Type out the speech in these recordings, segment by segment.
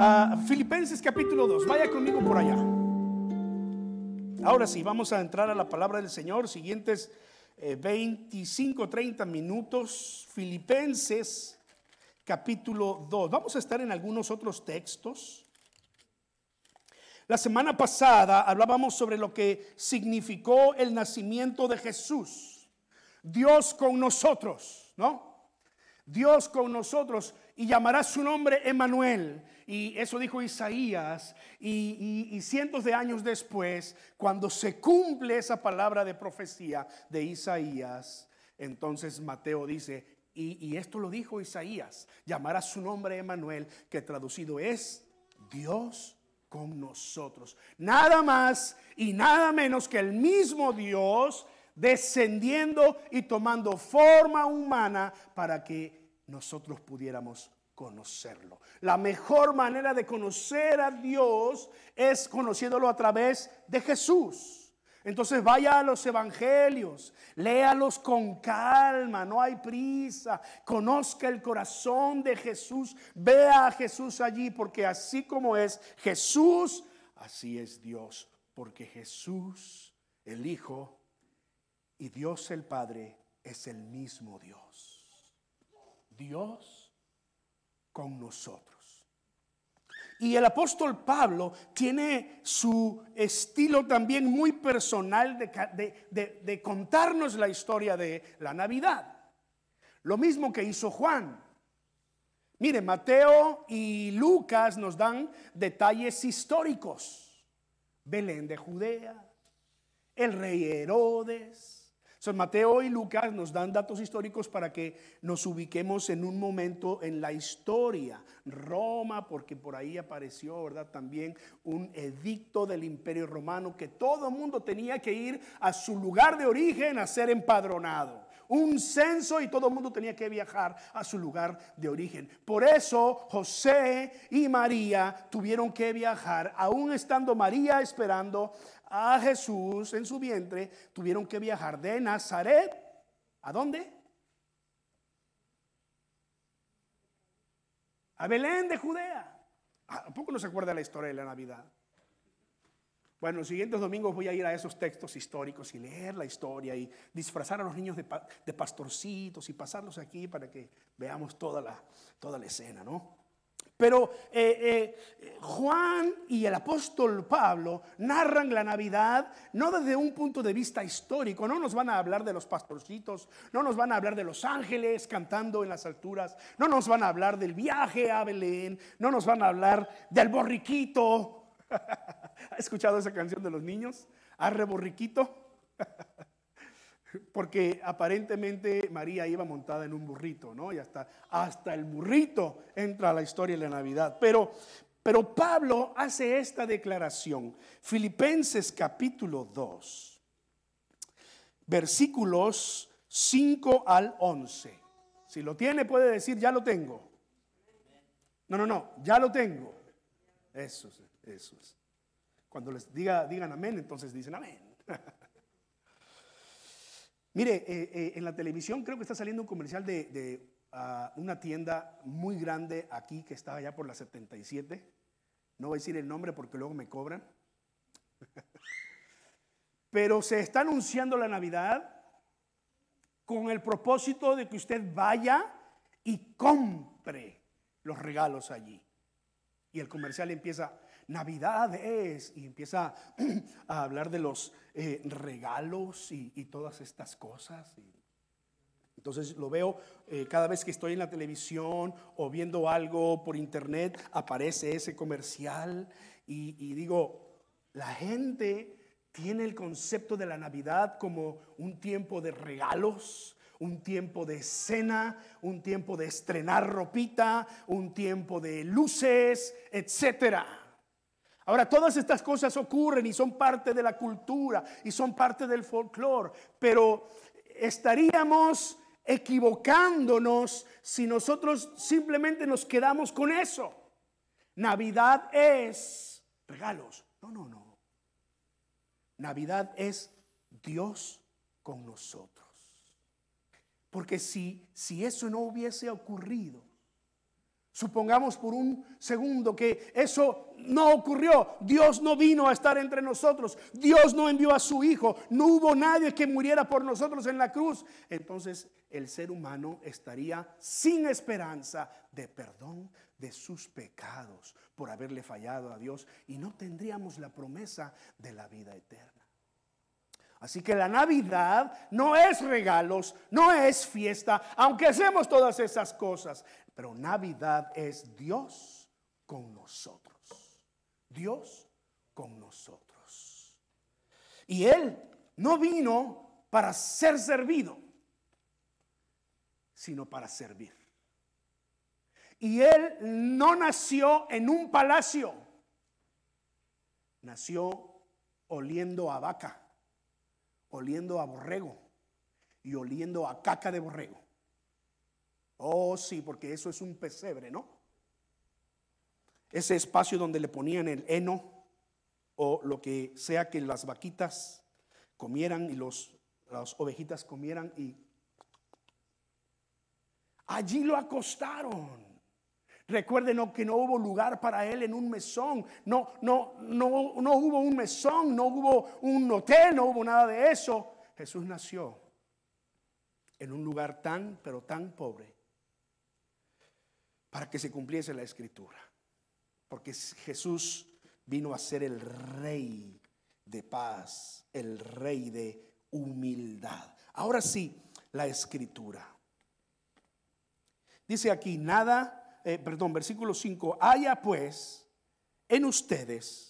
Ah, Filipenses capítulo 2, vaya conmigo por allá. Ahora sí, vamos a entrar a la palabra del Señor, siguientes 25, 30 minutos. Filipenses capítulo 2. Vamos a estar en algunos otros textos. La semana pasada hablábamos sobre lo que significó el nacimiento de Jesús. Dios con nosotros, ¿no? Dios con nosotros y llamará su nombre Emanuel. Y eso dijo Isaías. Y, cientos de años después, cuando se cumple esa palabra de profecía de Isaías, entonces Mateo dice, y, y esto lo dijo Isaías, llamará su nombre Emanuel, que traducido es Dios con nosotros. Nada más y nada menos que el mismo Dios descendiendo y tomando forma humana para que nosotros pudiéramos conocerlo. La mejor manera de conocer a Dios es conociéndolo a través de Jesús. Entonces vaya a los evangelios, léalos con calma, no hay prisa, conozca el corazón de Jesús, vea a Jesús allí, porque así como es Jesús, así es Dios, porque Jesús, el Hijo, y Dios el Padre es el mismo Dios. Dios con nosotros. Y el apóstol Pablo tiene su estilo también muy personal de, contarnos la historia de la Navidad. Lo mismo que hizo Juan. Mire, Mateo y Lucas nos dan detalles históricos. Belén de Judea, el rey Herodes, San Mateo y Lucas nos dan datos históricos para que nos ubiquemos en un momento en la historia. Roma, porque por ahí apareció, ¿verdad? También un edicto del imperio romano que todo mundo tenía que ir a su lugar de origen a ser empadronado un censo y todo el mundo tenía que viajar a su lugar de origen. Por eso José y María tuvieron que viajar, aún estando María esperando a Jesús en su vientre, tuvieron que viajar de Nazaret. ¿A dónde? A Belén de Judea. ¿A poco no se acuerda la historia de la Navidad? Bueno, los siguientes domingos voy a ir a esos textos históricos y leer la historia y disfrazar a los niños de, pastorcitos y pasarlos aquí para que veamos toda la, toda la escena, ¿no? Pero eh, eh, Juan y el apóstol Pablo narran la Navidad no desde un punto de vista histórico, no nos van a hablar de los pastorcitos, no nos van a hablar de los ángeles cantando en las alturas, no nos van a hablar del viaje a Belén, no nos van a hablar del borriquito. ¿Ha escuchado esa canción de los niños? Arre borriquito. Porque aparentemente María iba montada en un burrito, ¿no? Y hasta, hasta el burrito entra la historia de la Navidad. Pero, pero Pablo hace esta declaración. Filipenses capítulo 2, versículos 5 al 11. Si lo tiene puede decir, ya lo tengo. No, no, no, ya lo tengo. Eso es, eso es. Cuando les diga, digan amén, entonces dicen amén. Mire, eh, eh, en la televisión creo que está saliendo un comercial de, ah, una tienda muy grande aquí que está allá por la 77. No voy a decir el nombre porque luego me cobran. Pero se está anunciando la Navidad con el propósito de que usted vaya y compre los regalos allí. Y el comercial empieza, Navidad es, y empieza a hablar de los eh, regalos y, todas estas cosas. Entonces lo veo eh, cada vez que estoy en la televisión o viendo algo por internet, aparece ese comercial y, digo, la gente tiene el concepto de la Navidad como un tiempo de regalos, un tiempo de cena, un tiempo de estrenar ropita, un tiempo de luces, etcétera. Ahora, todas estas cosas ocurren y son parte de la cultura y son parte del folclore, pero estaríamos equivocándonos si nosotros simplemente nos quedamos con eso. Navidad es regalos. No, no, no. Navidad es Dios con nosotros. Porque si, si eso no hubiese ocurrido, Supongamos por un segundo que eso no ocurrió. Dios no vino a estar entre nosotros. Dios no envió a su Hijo. No hubo nadie que muriera por nosotros en la cruz. Entonces el ser humano estaría sin esperanza de perdón de sus pecados por haberle fallado a Dios y no tendríamos la promesa de la vida eterna. Así que la Navidad no es regalos, no es fiesta, aunque hacemos todas esas cosas. Pero Navidad es Dios con nosotros. Dios con nosotros. Y Él no vino para ser servido, sino para servir. Y Él no nació en un palacio, nació oliendo a vaca, oliendo a borrego y oliendo a caca de borrego. Oh, sí, porque eso es un pesebre, ¿no? Ese espacio donde le ponían el heno o lo que sea que las vaquitas comieran y los, las ovejitas comieran y allí lo acostaron. Recuerden que no hubo lugar para él en un mesón. No, no, no, no hubo un mesón, no hubo un hotel, no hubo nada de eso. Jesús nació en un lugar tan, pero tan pobre para que se cumpliese la escritura. Porque Jesús vino a ser el rey de paz, el rey de humildad. Ahora sí, la escritura. Dice aquí, nada, eh, perdón, versículo 5, haya pues en ustedes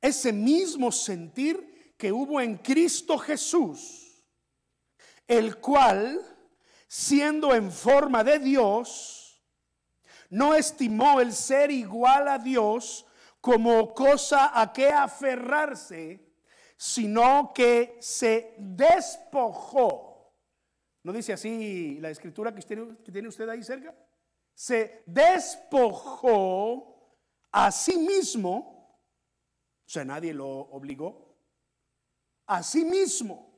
ese mismo sentir que hubo en Cristo Jesús, el cual, siendo en forma de Dios, no estimó el ser igual a Dios como cosa a que aferrarse, sino que se despojó. ¿No dice así la escritura que tiene, usted ahí cerca? Se despojó a sí mismo, o sea, nadie lo obligó, a sí mismo,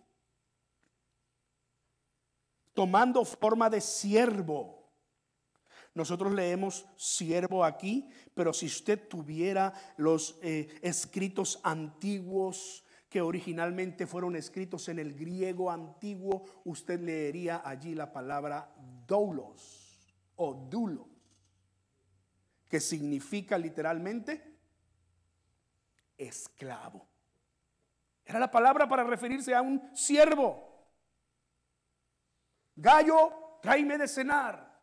tomando forma de siervo. Nosotros leemos siervo aquí, pero si usted tuviera los eh, escritos antiguos que originalmente fueron escritos en el griego antiguo, usted leería allí la palabra doulos o dulos, que significa literalmente esclavo. Era la palabra para referirse a un siervo. Gallo, tráeme de cenar.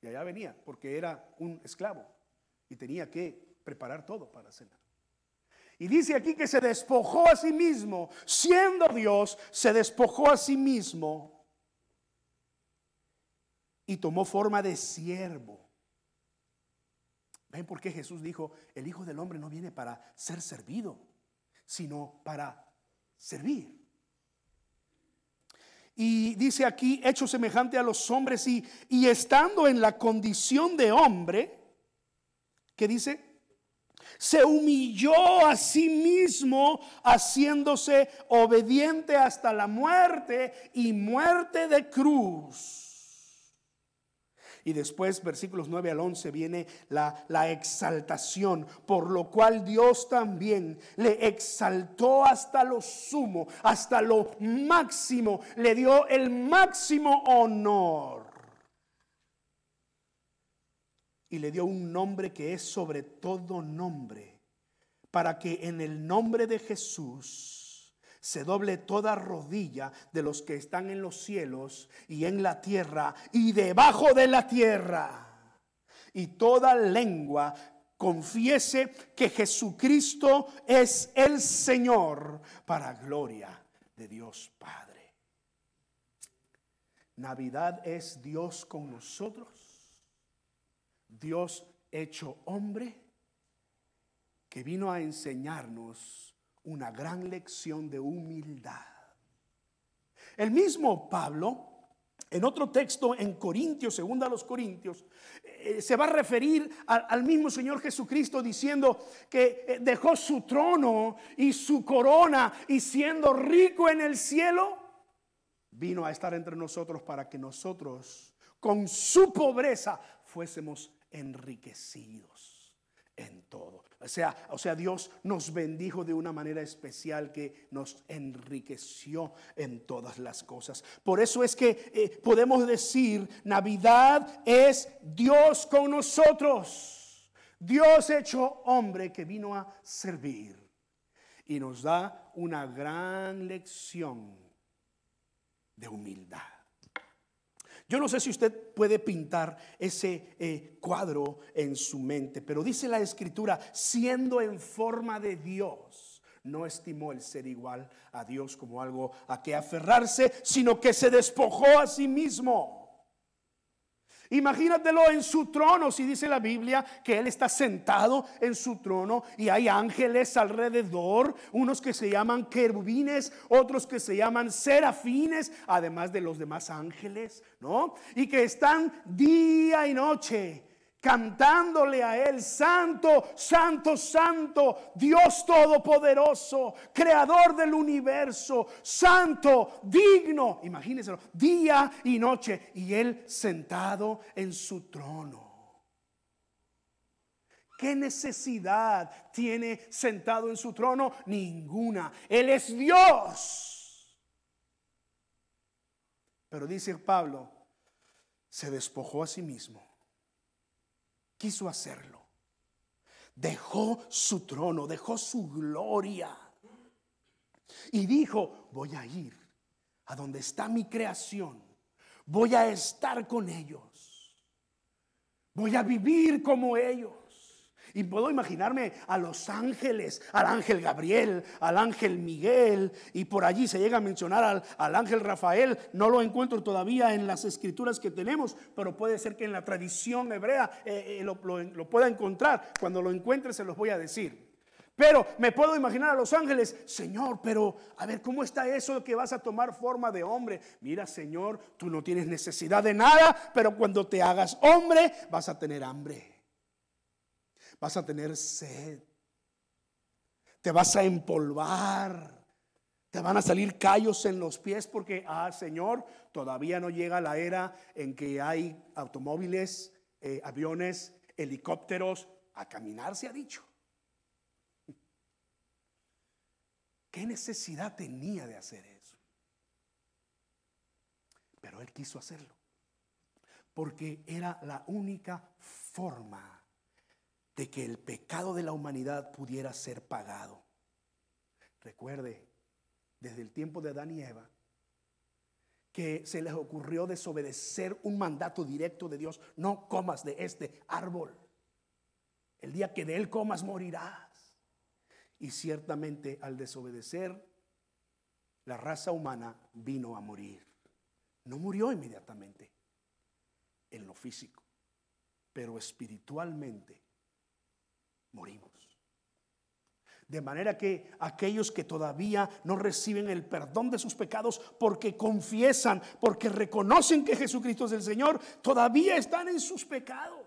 Y allá venía, porque era un esclavo y tenía que preparar todo para cenar. Y dice aquí que se despojó a sí mismo, siendo Dios, se despojó a sí mismo y tomó forma de siervo. ¿Ven por qué Jesús dijo, el Hijo del Hombre no viene para ser servido, sino para servir? Y dice aquí, hecho semejante a los hombres y, y estando en la condición de hombre, ¿qué dice? Se humilló a sí mismo haciéndose obediente hasta la muerte y muerte de cruz. Y después, versículos 9 al 11, viene la, la, exaltación, por lo cual Dios también le exaltó hasta lo sumo, hasta lo máximo, le dio el máximo honor. Y le dio un nombre que es sobre todo nombre, para que en el nombre de Jesús se doble toda rodilla de los que están en los cielos y en la tierra y debajo de la tierra. Y toda lengua confiese que Jesucristo es el Señor para gloria de Dios Padre. Navidad es Dios con nosotros, Dios hecho hombre, que vino a enseñarnos una gran lección de humildad. El mismo Pablo, en otro texto en Corintios, segunda a los Corintios, eh, se va a referir al mismo Señor Jesucristo diciendo que eh, dejó su trono y su corona y siendo rico en el cielo, vino a estar entre nosotros para que nosotros con su pobreza fuésemos enriquecidos en todo. O sea, o sea, Dios nos bendijo de una manera especial que nos enriqueció en todas las cosas. Por eso es que eh, podemos decir, Navidad es Dios con nosotros. Dios hecho hombre que vino a servir y nos da una gran lección de humildad. Yo no sé si usted puede pintar ese eh, cuadro en su mente, pero dice la escritura, siendo en forma de Dios, no estimó el ser igual a Dios como algo a que aferrarse, sino que se despojó a sí mismo Imagínatelo en su trono, si dice la Biblia que Él está sentado en su trono y hay ángeles alrededor, unos que se llaman querubines, otros que se llaman serafines, además de los demás ángeles, ¿no? Y que están día y noche cantándole a Él, Santo, Santo, Santo, Dios Todopoderoso, Creador del universo, Santo, digno, imagínenselo, día y noche, y Él sentado en su trono. ¿Qué necesidad tiene sentado en su trono? Ninguna. Él es Dios. Pero dice Pablo, se despojó a sí mismo quiso hacerlo. Dejó su trono, dejó su gloria. Y dijo, voy a ir a donde está mi creación. Voy a estar con ellos. Voy a vivir como ellos. Y puedo imaginarme a los ángeles, al ángel Gabriel, al ángel Miguel, y por allí se llega a mencionar al, ángel Rafael. No lo encuentro todavía en las escrituras que tenemos, pero puede ser que en la tradición hebrea eh, eh, lo, lo pueda encontrar. Cuando lo encuentre se los voy a decir. Pero me puedo imaginar a los ángeles, Señor, pero a ver, ¿cómo está eso que vas a tomar forma de hombre? Mira, Señor, tú no tienes necesidad de nada, pero cuando te hagas hombre vas a tener hambre vas a tener sed, te vas a empolvar. Te van a salir callos en los pies porque, ah, Señor, todavía no llega la era en que hay automóviles, eh, aviones, helicópteros. A caminar se ha dicho. ¿Qué necesidad tenía de hacer eso? Pero él quiso hacerlo. Porque era la única forma de que el pecado de la humanidad pudiera ser pagado. Recuerde, desde el tiempo de Adán y Eva, que se les ocurrió desobedecer un mandato directo de Dios, no comas de este árbol. El día que de él comas morirás. Y ciertamente al desobedecer, la raza humana vino a morir. No murió inmediatamente en lo físico, pero espiritualmente morimos. De manera que aquellos que todavía no reciben el perdón de sus pecados porque confiesan, porque reconocen que Jesucristo es el Señor, todavía están en sus pecados.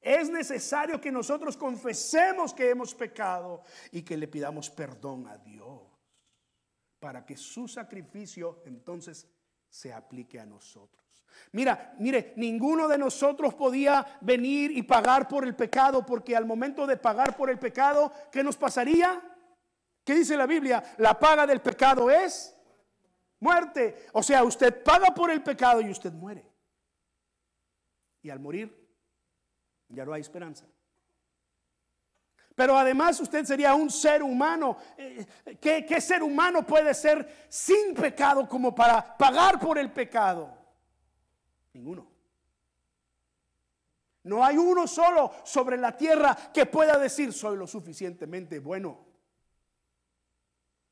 Es necesario que nosotros confesemos que hemos pecado y que le pidamos perdón a Dios para que su sacrificio entonces se aplique a nosotros. Mira, mire, ninguno de nosotros podía venir y pagar por el pecado, porque al momento de pagar por el pecado, ¿qué nos pasaría? ¿Qué dice la Biblia? La paga del pecado es muerte. O sea, usted paga por el pecado y usted muere. Y al morir, ya no hay esperanza. Pero además usted sería un ser humano. Eh, ¿Qué, ¿Qué, ser humano puede ser sin pecado como para pagar por el pecado? Ninguno. No hay uno solo sobre la tierra que pueda decir soy lo suficientemente bueno.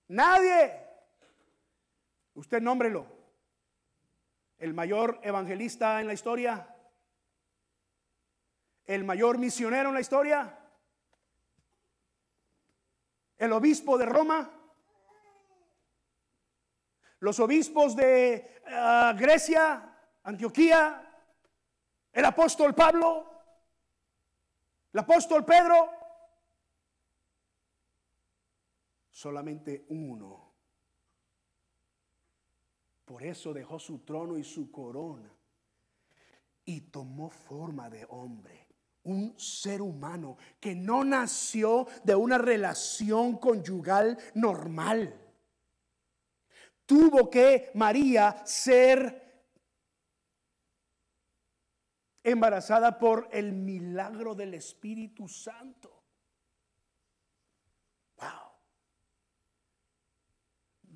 Nadie. Usted nómbrelo. El mayor evangelista en la historia. El mayor misionero en la historia. El obispo de Roma. Los obispos de ah, Grecia, Antioquía, el apóstol Pablo, el apóstol Pedro, solamente uno. Por eso dejó su trono y su corona y tomó forma de hombre. Un ser humano que no nació de una relación conyugal normal. Tuvo que María ser embarazada por el milagro del Espíritu Santo. Wow.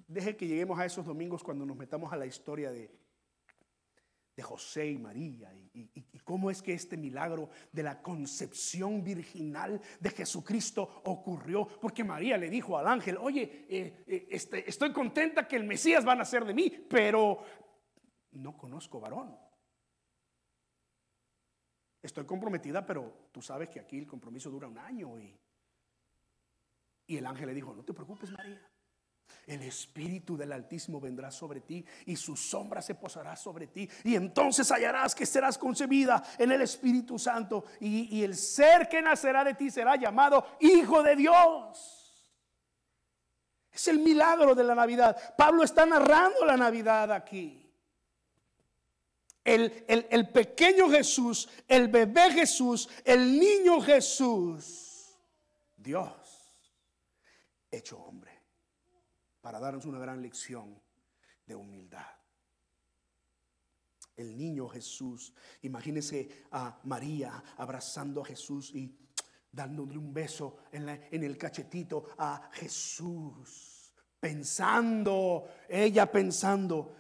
Deje que lleguemos a esos domingos cuando nos metamos a la historia de, de José y María y, cómo es que este milagro de la concepción virginal de Jesucristo ocurrió. Porque María le dijo al ángel, oye, eh, eh, este, estoy contenta que el Mesías va a nacer de mí, pero no conozco varón. Estoy comprometida, pero tú sabes que aquí el compromiso dura un año. Y, y el ángel le dijo, no te preocupes María. El Espíritu del Altísimo vendrá sobre ti y su sombra se posará sobre ti. Y entonces hallarás que serás concebida en el Espíritu Santo y, y el ser que nacerá de ti será llamado Hijo de Dios. Es el milagro de la Navidad. Pablo está narrando la Navidad aquí. El, el, el, pequeño Jesús, el bebé Jesús, el niño Jesús, Dios hecho hombre para darnos una gran lección de humildad. El niño Jesús, imagínese a María abrazando a Jesús y dándole un beso en, en el cachetito a Jesús, pensando, ella pensando,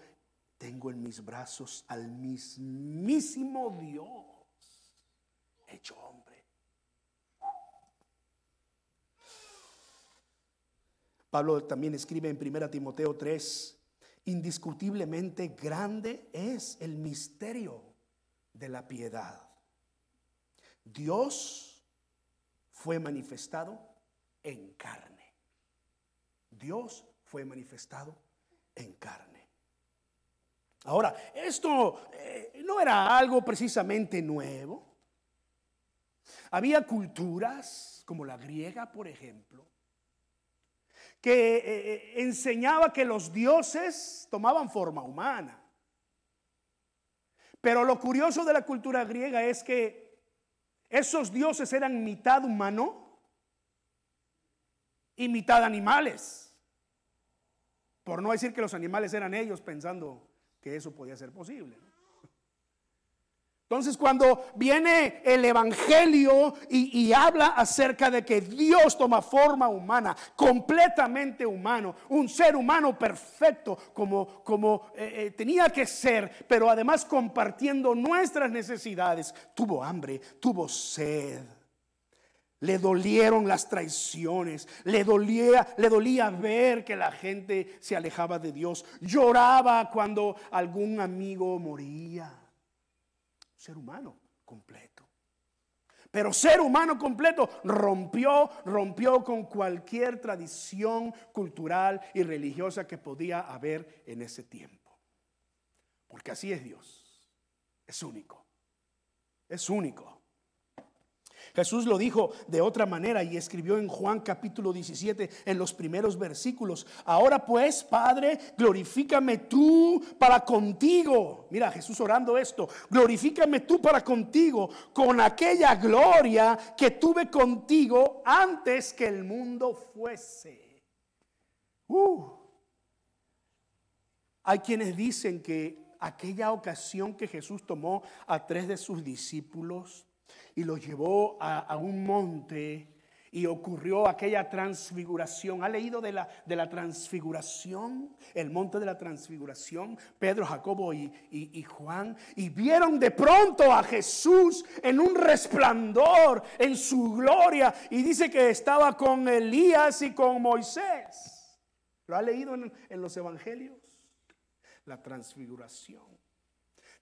tengo en mis brazos al mismísimo Dios hecho hombre. Pablo también escribe en 1 Timoteo 3, indiscutiblemente grande es el misterio de la piedad. Dios fue manifestado en carne. Dios fue manifestado en carne. Ahora, esto eh, no era algo precisamente nuevo. Había culturas como la griega, por ejemplo, que eh, eh, enseñaba que los dioses tomaban forma humana. Pero lo curioso de la cultura griega es que esos dioses eran mitad humano y mitad animales. Por no decir que los animales eran ellos pensando que eso podía ser posible. Entonces cuando viene el Evangelio y, habla acerca de que Dios toma forma humana, completamente humano, un ser humano perfecto como, como eh, eh, tenía que ser, pero además compartiendo nuestras necesidades, tuvo hambre, tuvo sed. Le dolieron las traiciones, le dolía, le dolía ver que la gente se alejaba de Dios, lloraba cuando algún amigo moría ser humano completo. Pero ser humano completo rompió, rompió con cualquier tradición cultural y religiosa que podía haber en ese tiempo. Porque así es Dios. Es único. Es único. Jesús lo dijo de otra manera y escribió en Juan capítulo 17 en los primeros versículos. Ahora pues, Padre, glorifícame tú para contigo. Mira, Jesús orando esto. Glorifícame tú para contigo con aquella gloria que tuve contigo antes que el mundo fuese. Uh. Hay quienes dicen que aquella ocasión que Jesús tomó a tres de sus discípulos, y lo llevó a, un monte y ocurrió aquella transfiguración. ¿Ha leído de la, de la transfiguración? El monte de la transfiguración. Pedro, Jacobo y, y, Juan. Y vieron de pronto a Jesús en un resplandor, en su gloria. Y dice que estaba con Elías y con Moisés. ¿Lo ha leído en, en los evangelios? La transfiguración.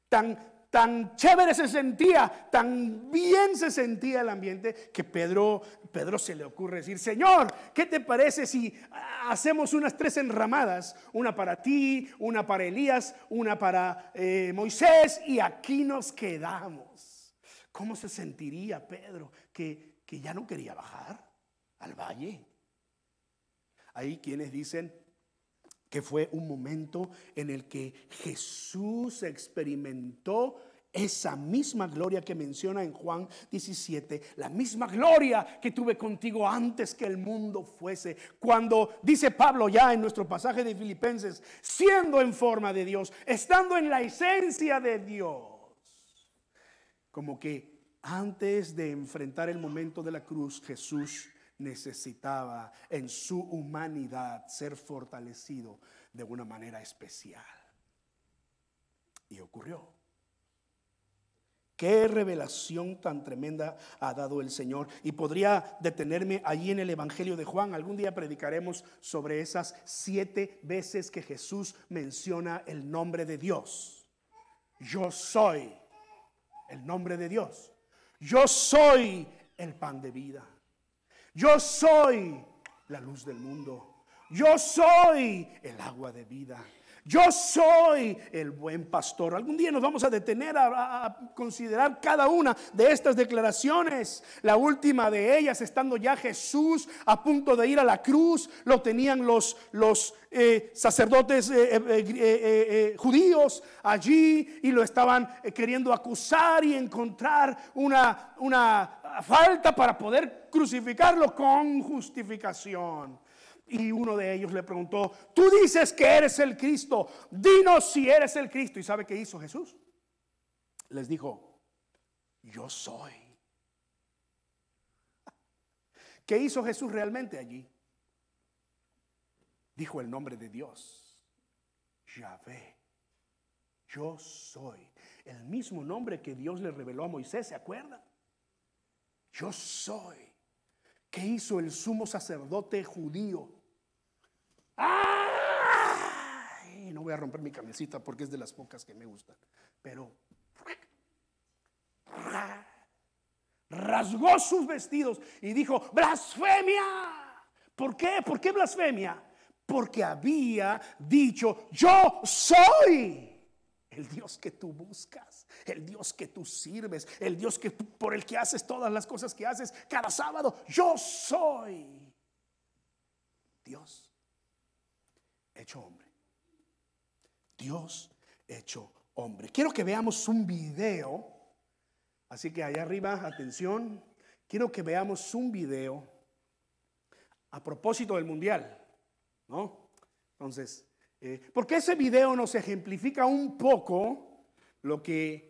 Tan, tan chévere se sentía, tan bien se sentía el ambiente que Pedro, Pedro se le ocurre decir, Señor, ¿qué te parece si hacemos unas tres enramadas? Una para ti, una para Elías, una para eh, Moisés y aquí nos quedamos. ¿Cómo se sentiría Pedro que, que ya no quería bajar al valle? Hay quienes dicen, que fue un momento en el que Jesús experimentó esa misma gloria que menciona en Juan 17, la misma gloria que tuve contigo antes que el mundo fuese. Cuando dice Pablo ya en nuestro pasaje de Filipenses, siendo en forma de Dios, estando en la esencia de Dios, como que antes de enfrentar el momento de la cruz, Jesús necesitaba en su humanidad ser fortalecido de una manera especial. Y ocurrió. Qué revelación tan tremenda ha dado el Señor. Y podría detenerme allí en el Evangelio de Juan. Algún día predicaremos sobre esas siete veces que Jesús menciona el nombre de Dios. Yo soy el nombre de Dios. Yo soy el pan de vida. Yo soy la luz del mundo. Yo soy el agua de vida. Yo soy el buen pastor. Algún día nos vamos a detener a, considerar cada una de estas declaraciones. La última de ellas, estando ya Jesús a punto de ir a la cruz, lo tenían los, los eh, sacerdotes eh, eh, judíos allí y lo estaban queriendo acusar y encontrar una, una falta para poder crucificarlo con justificación. Y uno de ellos le preguntó, tú dices que eres el Cristo, dinos si eres el Cristo. ¿Y sabe qué hizo Jesús? Les dijo, yo soy. ¿Qué hizo Jesús realmente allí? Dijo el nombre de Dios, Yahvé, yo soy. El mismo nombre que Dios le reveló a Moisés, ¿se acuerdan? Yo soy. ¿Qué hizo el sumo sacerdote judío? No voy a romper mi camisita porque es de las pocas que me gustan. Pero rasgó sus vestidos y dijo, blasfemia. ¿Por qué? ¿Por qué blasfemia? Porque había dicho, yo soy el Dios que tú buscas, el Dios que tú sirves, el Dios que por el que haces todas las cosas que haces cada sábado. Yo soy Dios hecho hombre. Dios hecho hombre. Quiero que veamos un video. Así que allá arriba, atención. Quiero que veamos un video a propósito del mundial. ¿No? Entonces, eh, porque ese video nos ejemplifica un poco lo que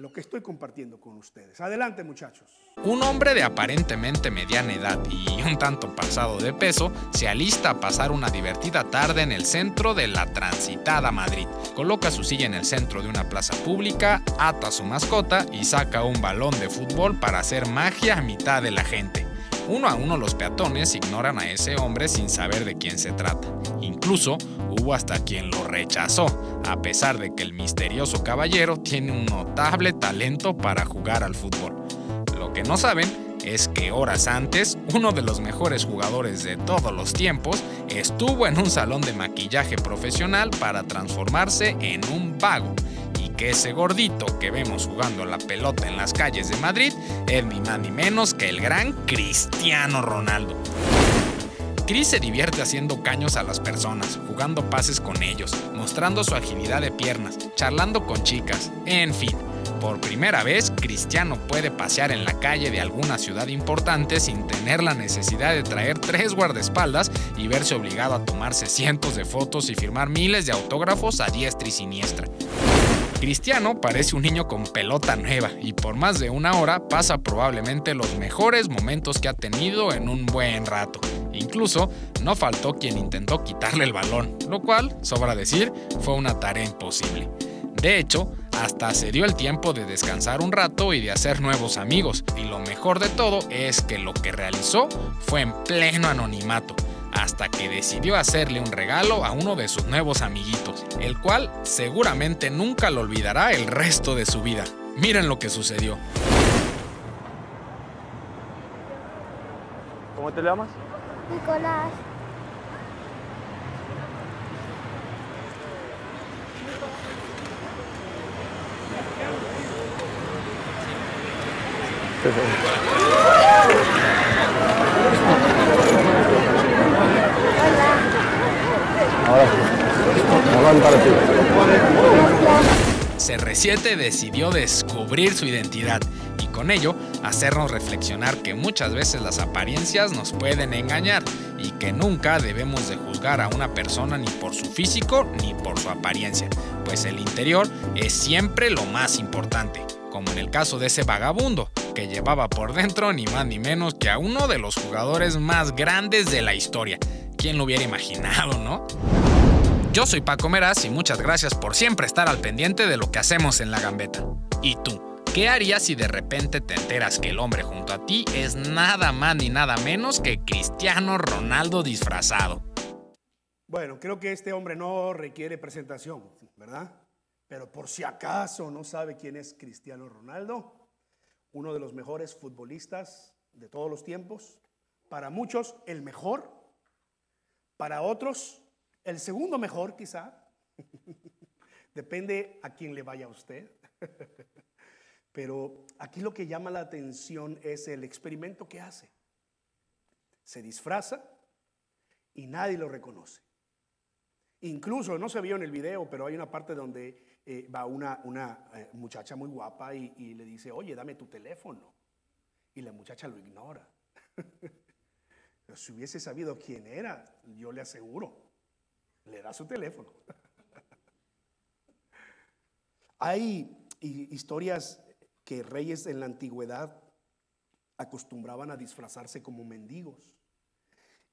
lo que estoy compartiendo con ustedes. Adelante muchachos. Un hombre de aparentemente mediana edad y un tanto pasado de peso se alista a pasar una divertida tarde en el centro de la transitada Madrid. Coloca su silla en el centro de una plaza pública, ata su mascota y saca un balón de fútbol para hacer magia a mitad de la gente. Uno a uno los peatones ignoran a ese hombre sin saber de quién se trata. Incluso hasta quien lo rechazó, a pesar de que el misterioso caballero tiene un notable talento para jugar al fútbol. Lo que no saben es que horas antes, uno de los mejores jugadores de todos los tiempos estuvo en un salón de maquillaje profesional para transformarse en un vago que ese gordito que vemos jugando la pelota en las calles de Madrid es ni más ni menos que el gran Cristiano Ronaldo. Chris se divierte haciendo caños a las personas, jugando pases con ellos, mostrando su agilidad de piernas, charlando con chicas, en fin. Por primera vez, Cristiano puede pasear en la calle de alguna ciudad importante sin tener la necesidad de traer tres guardaespaldas y verse obligado a tomarse cientos de fotos y firmar miles de autógrafos a diestra y siniestra. Cristiano parece un niño con pelota nueva y por más de una hora pasa probablemente los mejores momentos que ha tenido en un buen rato. Incluso no faltó quien intentó quitarle el balón, lo cual, sobra decir, fue una tarea imposible. De hecho, hasta se dio el tiempo de descansar un rato y de hacer nuevos amigos, y lo mejor de todo es que lo que realizó fue en pleno anonimato hasta que decidió hacerle un regalo a uno de sus nuevos amiguitos, el cual seguramente nunca lo olvidará el resto de su vida. Miren lo que sucedió. ¿Cómo te llamas? Nicolás. Ahora sí. Ahora sí. CR7 decidió descubrir su identidad con ello hacernos reflexionar que muchas veces las apariencias nos pueden engañar y que nunca debemos de juzgar a una persona ni por su físico ni por su apariencia, pues el interior es siempre lo más importante, como en el caso de ese vagabundo, que llevaba por dentro ni más ni menos que a uno de los jugadores más grandes de la historia. ¿Quién lo hubiera imaginado, no? Yo soy Paco Meraz y muchas gracias por siempre estar al pendiente de lo que hacemos en la gambeta. ¿Y tú? ¿Qué harías si de repente te enteras que el hombre junto a ti es nada más ni nada menos que Cristiano Ronaldo disfrazado? Bueno, creo que este hombre no requiere presentación, ¿verdad? Pero por si acaso no sabe quién es Cristiano Ronaldo, uno de los mejores futbolistas de todos los tiempos, para muchos el mejor, para otros el segundo mejor quizá, depende a quién le vaya a usted. Pero aquí lo que llama la atención es el experimento que hace. Se disfraza y nadie lo reconoce. Incluso, no se vio en el video, pero hay una parte donde eh, va una, una eh, muchacha muy guapa y, le dice, oye, dame tu teléfono. Y la muchacha lo ignora. Si hubiese sabido quién era, yo le aseguro, le da su teléfono. Hay historias que reyes en la antigüedad acostumbraban a disfrazarse como mendigos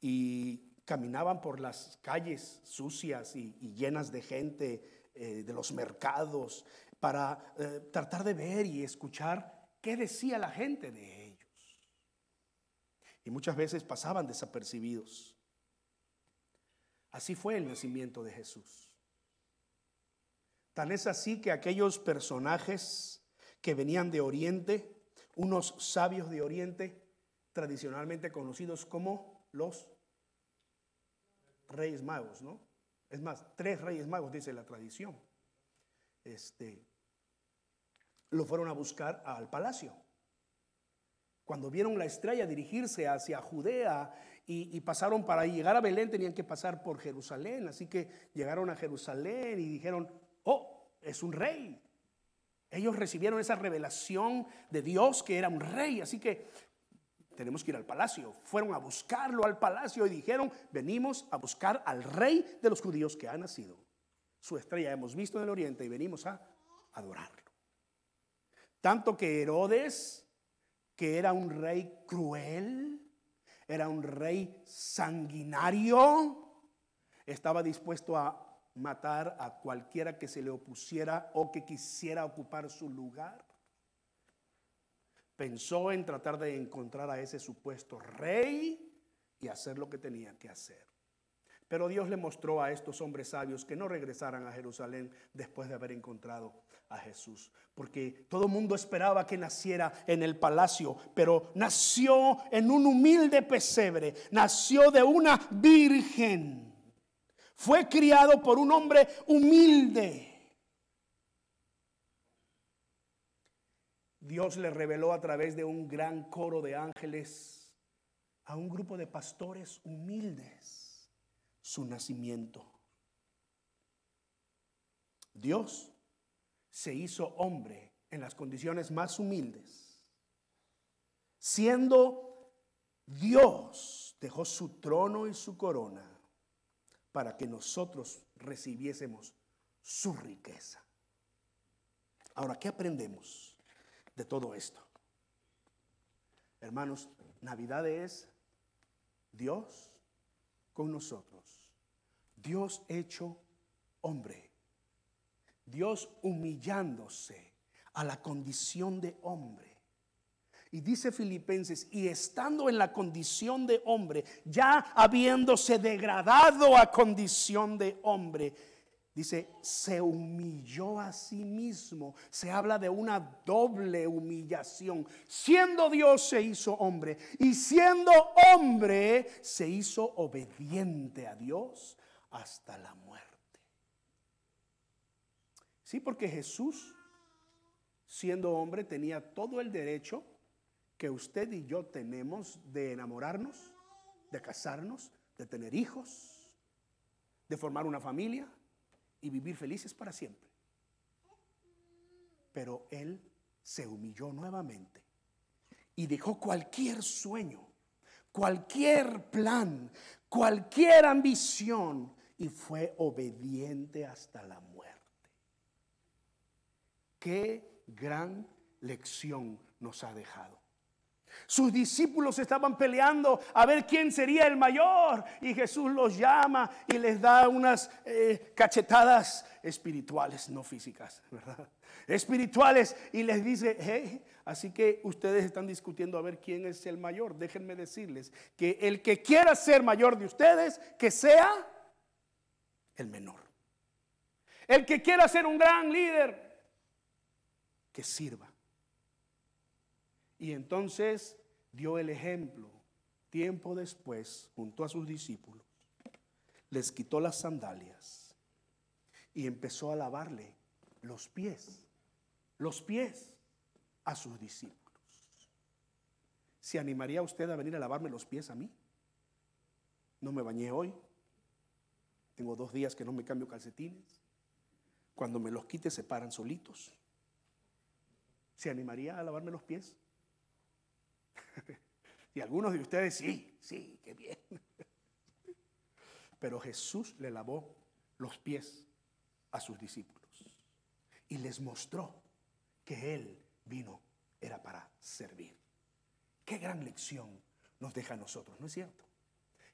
y caminaban por las calles sucias y, llenas de gente eh, de los mercados para eh, tratar de ver y escuchar qué decía la gente de ellos. Y muchas veces pasaban desapercibidos. Así fue el nacimiento de Jesús. Tan es así que aquellos personajes que venían de Oriente, unos sabios de Oriente, tradicionalmente conocidos como los reyes magos, ¿no? Es más, tres reyes magos, dice la tradición. Este, lo fueron a buscar al palacio. Cuando vieron la estrella dirigirse hacia Judea y, pasaron para llegar a Belén, tenían que pasar por Jerusalén. Así que llegaron a Jerusalén y dijeron, oh, es un rey. Ellos recibieron esa revelación de Dios que era un rey. Así que tenemos que ir al palacio. Fueron a buscarlo al palacio y dijeron, venimos a buscar al rey de los judíos que ha nacido. Su estrella hemos visto en el oriente y venimos a adorarlo. Tanto que Herodes que era un rey cruel, era un rey sanguinario, estaba dispuesto a matar a cualquiera que se le opusiera o que quisiera ocupar su lugar. Pensó en tratar de encontrar a ese supuesto rey y hacer lo que tenía que hacer. Pero Dios le mostró a estos hombres sabios que no regresaran a Jerusalén después de haber encontrado a Jesús. Porque todo el mundo esperaba que naciera en el palacio, pero nació en un humilde pesebre, nació de una virgen. Fue criado por un hombre humilde. Dios le reveló a través de un gran coro de ángeles a un grupo de pastores humildes su nacimiento. Dios se hizo hombre en las condiciones más humildes. Siendo Dios, dejó su trono y su corona para que nosotros recibiésemos su riqueza. Ahora, ¿qué aprendemos de todo esto? Hermanos, Navidad es Dios con nosotros. Dios hecho hombre. Dios humillándose a la condición de hombre. Y dice Filipenses, y estando en la condición de hombre, ya habiéndose degradado a condición de hombre, dice, se humilló a sí mismo. Se habla de una doble humillación. Siendo Dios se hizo hombre y siendo hombre se hizo obediente a Dios hasta la muerte. Sí, porque Jesús, siendo hombre, tenía todo el derecho que usted y yo tenemos de enamorarnos, de casarnos, de tener hijos, de formar una familia y vivir felices para siempre. Pero él se humilló nuevamente y dejó cualquier sueño, cualquier plan, cualquier ambición y fue obediente hasta la muerte. Qué gran lección nos ha dejado. Sus discípulos estaban peleando a ver quién sería el mayor y Jesús los llama y les da unas eh, cachetadas espirituales, no físicas, ¿verdad? Espirituales y les dice, así que ustedes están discutiendo a ver quién es el mayor. Déjenme decirles que el que quiera ser mayor de ustedes, que sea el menor. El que quiera ser un gran líder, que sirva. Y entonces dio el ejemplo. Tiempo después, junto a sus discípulos, les quitó las sandalias y empezó a lavarle los pies, los pies a sus discípulos. ¿Se animaría usted a venir a lavarme los pies a mí? No me bañé hoy. Tengo dos días que no me cambio calcetines. Cuando me los quite se paran solitos. ¿Se animaría a lavarme los pies? Y algunos de ustedes, sí, sí, qué bien. Pero Jesús le lavó los pies a sus discípulos y les mostró que Él vino era para servir. Qué gran lección nos deja a nosotros, ¿no es cierto?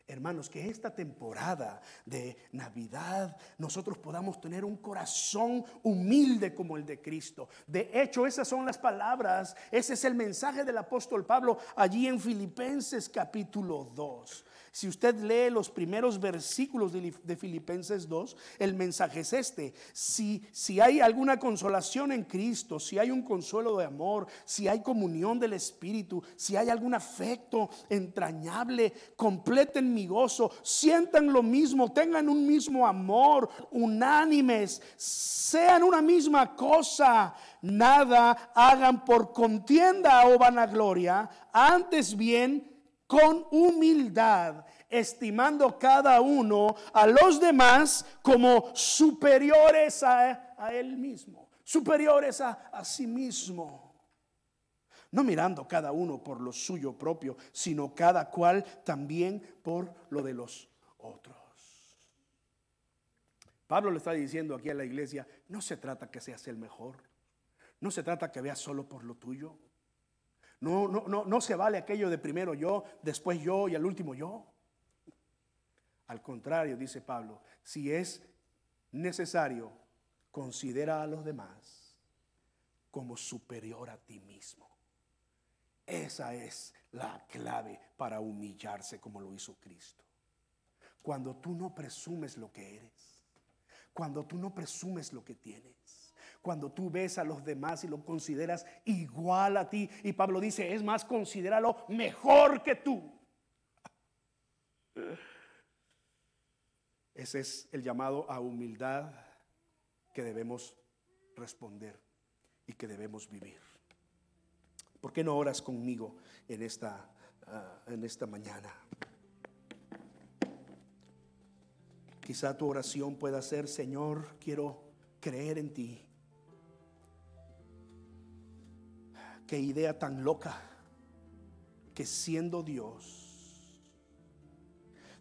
Hermanos, que esta temporada de Navidad nosotros podamos tener un corazón humilde como el de Cristo. De hecho, esas son las palabras, ese es el mensaje del apóstol Pablo allí en Filipenses capítulo 2. Si usted lee los primeros versículos de, Filipenses 2, el mensaje es este. Si, si hay alguna consolación en Cristo, si hay un consuelo de amor, si hay comunión del Espíritu, si hay algún afecto entrañable, completen mi gozo, sientan lo mismo, tengan un mismo amor, unánimes, sean una misma cosa, nada hagan por contienda o vanagloria, antes bien con humildad, estimando cada uno a los demás como superiores a, él mismo, superiores a, a sí mismo. No mirando cada uno por lo suyo propio, sino cada cual también por lo de los otros. Pablo le está diciendo aquí a la iglesia, no se trata que seas el mejor, no se trata que veas solo por lo tuyo, no, no, no, no se vale aquello de primero yo, después yo y al último yo. Al contrario, dice Pablo, si es necesario, considera a los demás como superior a ti mismo. Esa es la clave para humillarse como lo hizo Cristo. Cuando tú no presumes lo que eres, cuando tú no presumes lo que tienes, cuando tú ves a los demás y lo consideras igual a ti. Y Pablo dice, es más, considéralo mejor que tú. Ese es el llamado a humildad que debemos responder y que debemos vivir. ¿Por qué no oras conmigo en esta, ah, en esta mañana? Quizá tu oración pueda ser, Señor, quiero creer en ti. Qué idea tan loca que siendo Dios,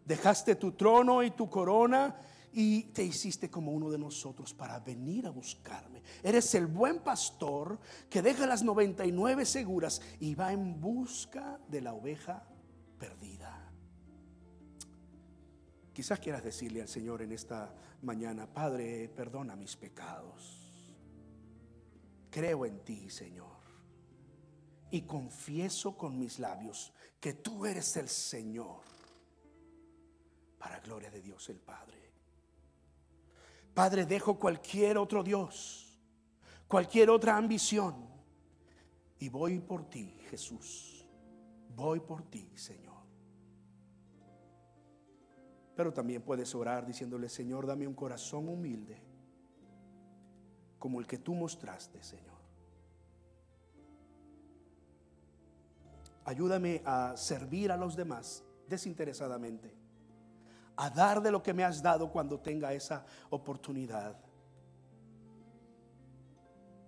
dejaste tu trono y tu corona y te hiciste como uno de nosotros para venir a buscarme. Eres el buen pastor que deja las 99 seguras y va en busca de la oveja perdida. Quizás quieras decirle al Señor en esta mañana, Padre, perdona mis pecados. Creo en ti, Señor y confieso con mis labios que tú eres el Señor, para gloria de Dios el Padre. Padre, dejo cualquier otro Dios, cualquier otra ambición, y voy por ti, Jesús, voy por ti, Señor. Pero también puedes orar diciéndole, Señor, dame un corazón humilde, como el que tú mostraste, Señor. Ayúdame a servir a los demás desinteresadamente. A dar de lo que me has dado cuando tenga esa oportunidad.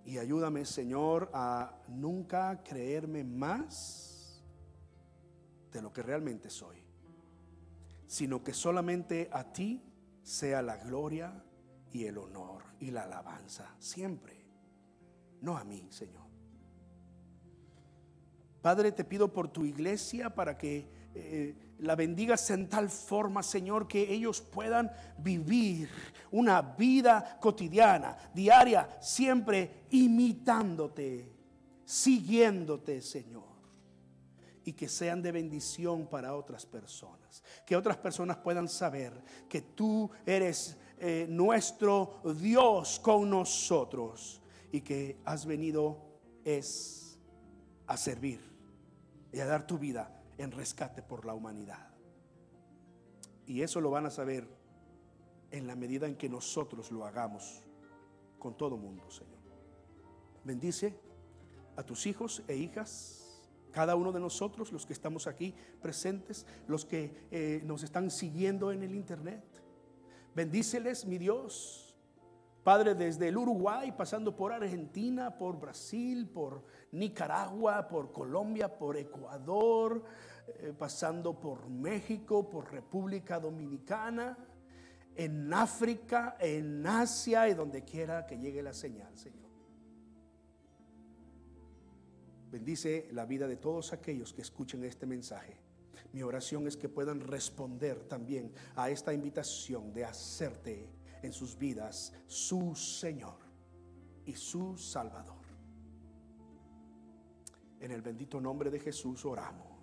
Y ayúdame, Señor, a nunca creerme más de lo que realmente soy, sino que solamente a ti sea la gloria y el honor y la alabanza, siempre, no a mí, Señor. Padre, te pido por tu iglesia para que eh, la bendigas en tal forma, Señor, que ellos puedan vivir una vida cotidiana, diaria, siempre imitándote, siguiéndote, Señor. Y que sean de bendición para otras personas. Que otras personas puedan saber que tú eres eh, nuestro Dios con nosotros. Y que has venido es a servir y a dar tu vida en rescate por la humanidad. Y eso lo van a saber en la medida en que nosotros lo hagamos con todo mundo, Señor. Bendice a tus hijos e hijas, cada uno de nosotros, los que estamos aquí presentes, los que eh, nos están siguiendo en el Internet. Bendíceles, mi Dios. Padre, desde el Uruguay, pasando por Argentina, por Brasil, por Nicaragua, por Colombia, por Ecuador, eh, pasando por México, por República Dominicana, en África, en Asia y donde quiera que llegue la señal, Señor. Bendice la vida de todos aquellos que escuchen este mensaje. Mi oración es que puedan responder también a esta invitación de hacerte en sus vidas su Señor y su Salvador. En el bendito nombre de Jesús oramos.